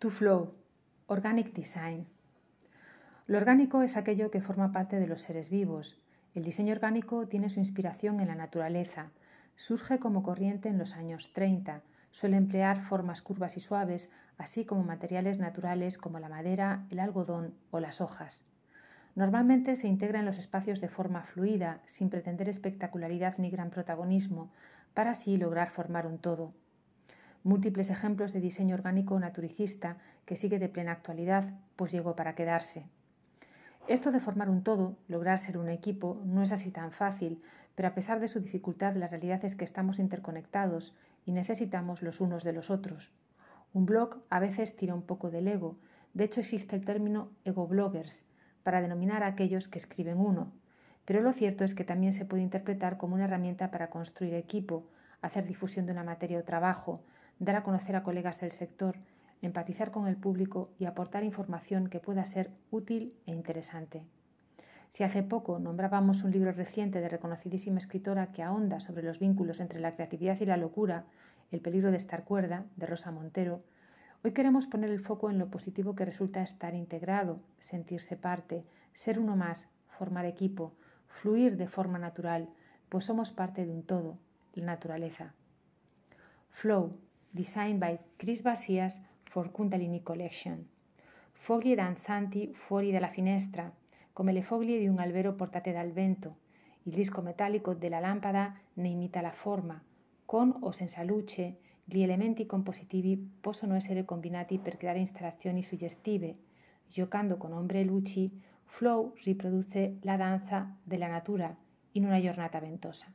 To Flow, Organic Design. Lo orgánico es aquello que forma parte de los seres vivos. El diseño orgánico tiene su inspiración en la naturaleza. Surge como corriente en los años 30. Suele emplear formas curvas y suaves, así como materiales naturales como la madera, el algodón o las hojas. Normalmente se integra en los espacios de forma fluida, sin pretender espectacularidad ni gran protagonismo, para así lograr formar un todo múltiples ejemplos de diseño orgánico naturicista que sigue de plena actualidad, pues llegó para quedarse. Esto de formar un todo, lograr ser un equipo, no es así tan fácil, pero a pesar de su dificultad, la realidad es que estamos interconectados y necesitamos los unos de los otros. Un blog a veces tira un poco del ego, de hecho existe el término ego-bloggers para denominar a aquellos que escriben uno, pero lo cierto es que también se puede interpretar como una herramienta para construir equipo, hacer difusión de una materia o trabajo, dar a conocer a colegas del sector, empatizar con el público y aportar información que pueda ser útil e interesante. Si hace poco nombrábamos un libro reciente de reconocidísima escritora que ahonda sobre los vínculos entre la creatividad y la locura, El peligro de estar cuerda, de Rosa Montero, hoy queremos poner el foco en lo positivo que resulta estar integrado, sentirse parte, ser uno más, formar equipo, fluir de forma natural, pues somos parte de un todo, la naturaleza. Flow, designed by Chris Basias for Kundalini Collection. Foglie danzanti fuori dalla finestra, come le foglie di un albero portate dal vento. Il disco metallico della lampada ne imita la forma. Con o senza luce, gli elementi compositivi possono essere combinati per creare installazioni suggestive. Giocando con ombre e luci, Flow riproduce la danza della natura in una giornata ventosa.